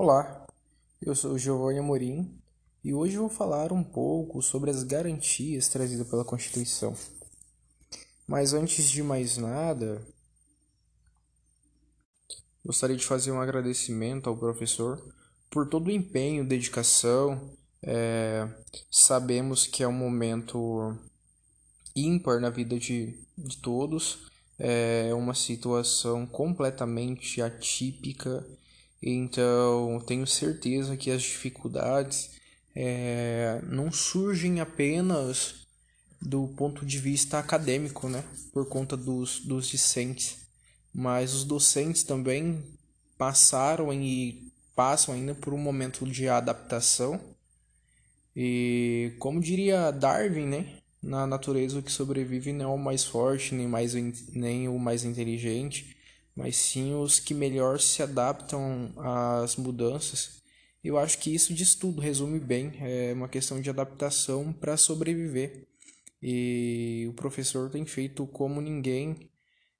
Olá, eu sou Giovanni Amorim e hoje vou falar um pouco sobre as garantias trazidas pela Constituição. Mas antes de mais nada, gostaria de fazer um agradecimento ao professor por todo o empenho, dedicação. É, sabemos que é um momento ímpar na vida de, de todos, é uma situação completamente atípica então, tenho certeza que as dificuldades é, não surgem apenas do ponto de vista acadêmico, né? Por conta dos, dos discentes. Mas os docentes também passaram e passam ainda por um momento de adaptação. E, como diria Darwin, né? Na natureza o que sobrevive não é o mais forte, nem, mais, nem o mais inteligente, mas sim os que melhor se adaptam às mudanças. Eu acho que isso diz tudo, resume bem, é uma questão de adaptação para sobreviver. E o professor tem feito como ninguém,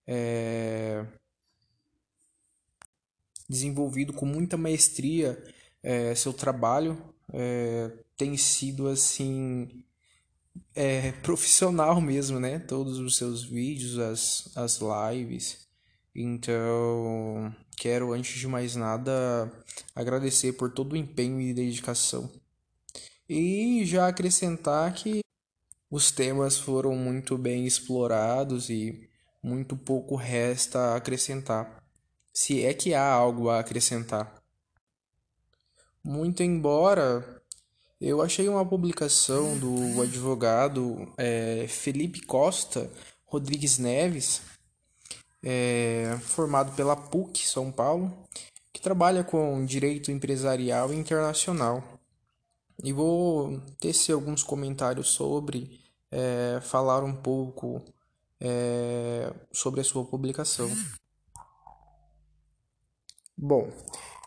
é, desenvolvido com muita maestria é, seu trabalho, é, tem sido assim é, profissional mesmo, né? Todos os seus vídeos, as, as lives. Então, quero antes de mais nada agradecer por todo o empenho e dedicação. E já acrescentar que os temas foram muito bem explorados e muito pouco resta acrescentar, se é que há algo a acrescentar. Muito embora eu achei uma publicação do advogado é, Felipe Costa Rodrigues Neves é, formado pela PUC São Paulo, que trabalha com direito empresarial internacional. E vou tecer alguns comentários sobre, é, falar um pouco é, sobre a sua publicação. Bom,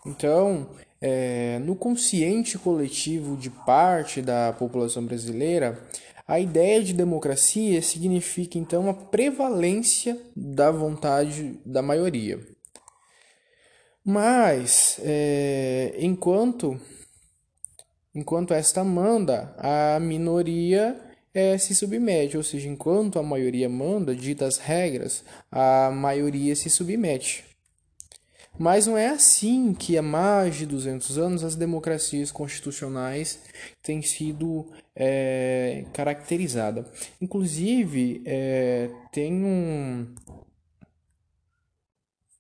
então, é, no consciente coletivo de parte da população brasileira, a ideia de democracia significa então a prevalência da vontade da maioria. Mas, é, enquanto, enquanto esta manda, a minoria é, se submete, ou seja, enquanto a maioria manda, dita as regras, a maioria se submete. Mas não é assim que há mais de 200 anos as democracias constitucionais têm sido é, caracterizadas. Inclusive, é, tem um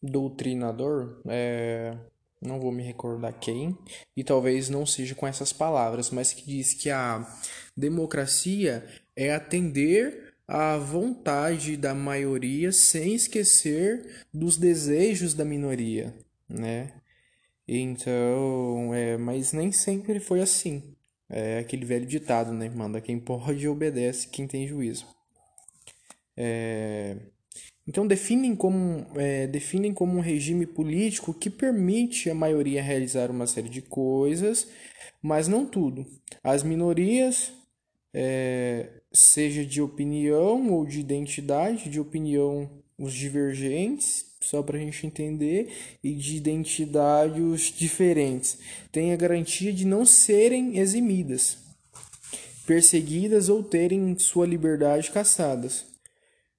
doutrinador, é, não vou me recordar quem, e talvez não seja com essas palavras, mas que diz que a democracia é atender a vontade da maioria sem esquecer dos desejos da minoria, né? Então, é, mas nem sempre foi assim. É aquele velho ditado, né? Manda quem pode obedece quem tem juízo. É... Então definem como, é, definem como um regime político que permite a maioria realizar uma série de coisas, mas não tudo. As minorias é, seja de opinião ou de identidade, de opinião os divergentes, só para a gente entender, e de identidade os diferentes, têm a garantia de não serem eximidas, perseguidas ou terem sua liberdade caçadas.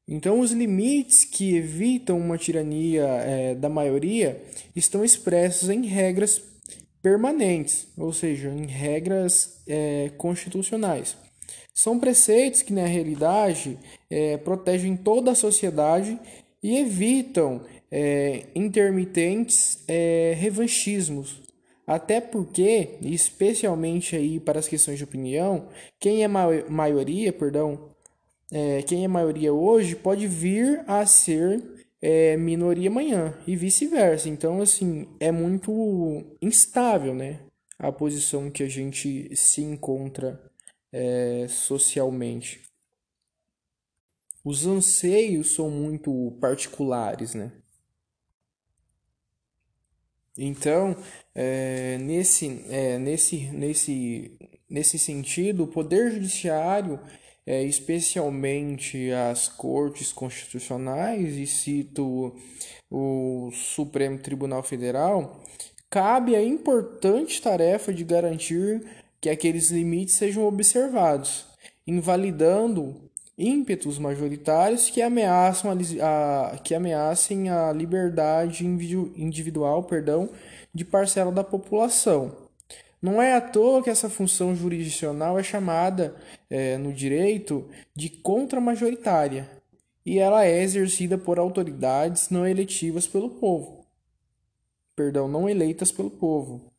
Então, os limites que evitam uma tirania é, da maioria estão expressos em regras permanentes, ou seja, em regras é, constitucionais. São preceitos que, na realidade, é, protegem toda a sociedade e evitam é, intermitentes é, revanchismos. Até porque, especialmente aí para as questões de opinião, quem é ma maioria, perdão, é, quem é maioria hoje pode vir a ser é, minoria amanhã e vice-versa. Então, assim, é muito instável, né? A posição que a gente se encontra é, socialmente. Os anseios são muito particulares, né? Então, é, nesse, é, nesse, nesse, nesse sentido, o Poder Judiciário, é, especialmente as cortes constitucionais, e cito o Supremo Tribunal Federal, cabe a importante tarefa de garantir que aqueles limites sejam observados, invalidando ímpetos majoritários que ameaçam a, a, que ameacem a liberdade individual perdão, de parcela da população. Não é à toa que essa função jurisdicional é chamada é, no direito de contramajoritária e ela é exercida por autoridades não eletivas pelo povo. Perdão, não eleitas pelo povo.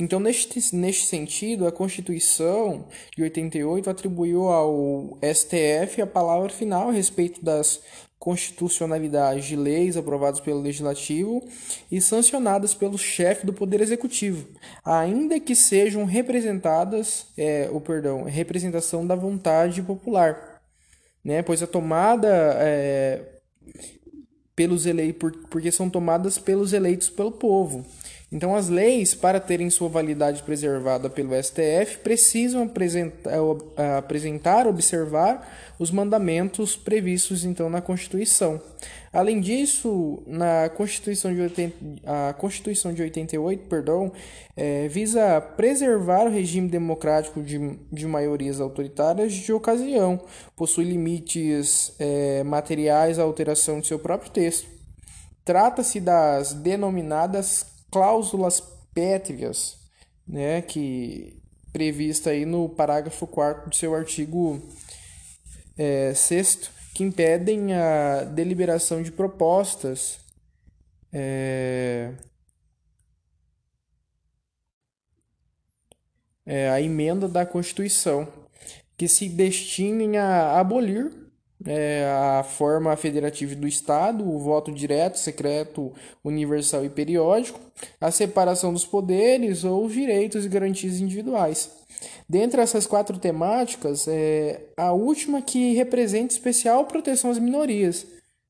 Então, neste, neste sentido, a Constituição de 88 atribuiu ao STF a palavra final a respeito das constitucionalidades de leis aprovadas pelo Legislativo e sancionadas pelo chefe do Poder Executivo, ainda que sejam representadas, é, o perdão, representação da vontade popular, né? Pois a tomada é, pelos eleitos, porque são tomadas pelos eleitos pelo povo. Então, as leis, para terem sua validade preservada pelo STF, precisam apresentar, eh, apresentar, observar os mandamentos previstos então na Constituição. Além disso, na Constituição de 80, a Constituição de 88, perdão, é, visa preservar o regime democrático de, de maiorias autoritárias de ocasião, possui limites é, materiais à alteração de seu próprio texto. Trata-se das denominadas cláusulas pétreas, né, que prevista aí no parágrafo 4 do seu artigo é, 6 que impedem a deliberação de propostas é, é, a emenda da Constituição que se destinem a abolir é, a forma federativa do Estado, o voto direto, secreto, universal e periódico, a separação dos poderes ou os direitos e garantias individuais. Dentre essas quatro temáticas, é a última que representa especial proteção às minorias,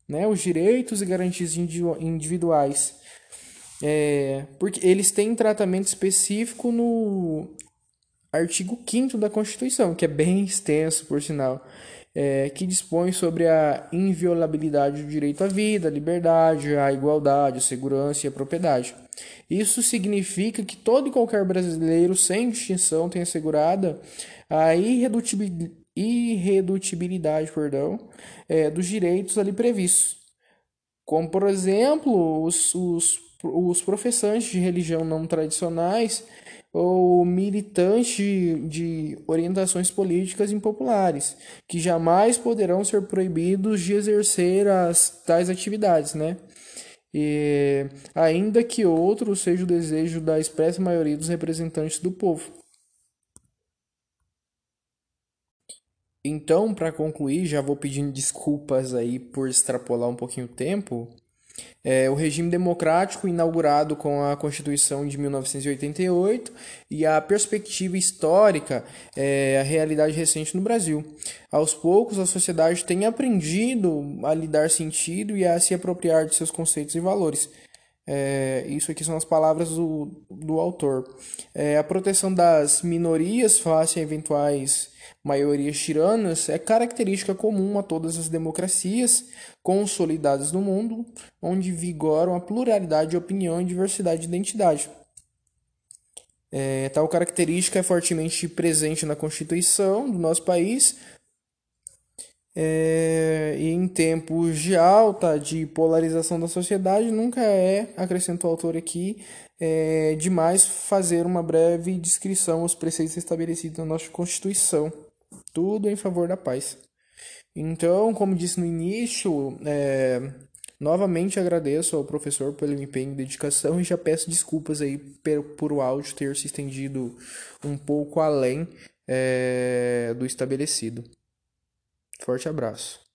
né, os direitos e garantias individuais. É, porque eles têm tratamento específico no artigo 5 da Constituição, que é bem extenso, por sinal é, que dispõe sobre a inviolabilidade do direito à vida, à liberdade, à igualdade, à segurança e à propriedade. Isso significa que todo e qualquer brasileiro, sem distinção, tem assegurada a irredutibilidade perdão, é, dos direitos ali previstos. Como, por exemplo, os, os, os professantes de religião não tradicionais ou militante de orientações políticas impopulares, que jamais poderão ser proibidos de exercer as tais atividades, né? E, ainda que outro seja o desejo da expressa maioria dos representantes do povo. Então, para concluir, já vou pedindo desculpas aí por extrapolar um pouquinho o tempo. É, o regime democrático inaugurado com a Constituição de 1988 e a perspectiva histórica, é, a realidade recente no Brasil. Aos poucos, a sociedade tem aprendido a lhe dar sentido e a se apropriar de seus conceitos e valores. É, isso aqui são as palavras do, do autor. É, a proteção das minorias face a eventuais maiorias tiranas é característica comum a todas as democracias consolidadas no mundo, onde vigoram a pluralidade de opinião e diversidade de identidade. É, tal característica é fortemente presente na Constituição do nosso país, é, e em tempos de alta de polarização da sociedade, nunca é, acrescentou o autor aqui, é, demais fazer uma breve descrição aos preceitos estabelecidos na nossa Constituição. Tudo em favor da paz. Então, como disse no início, é, novamente agradeço ao professor pelo empenho e dedicação e já peço desculpas aí por, por o áudio ter se estendido um pouco além é, do estabelecido. Forte abraço.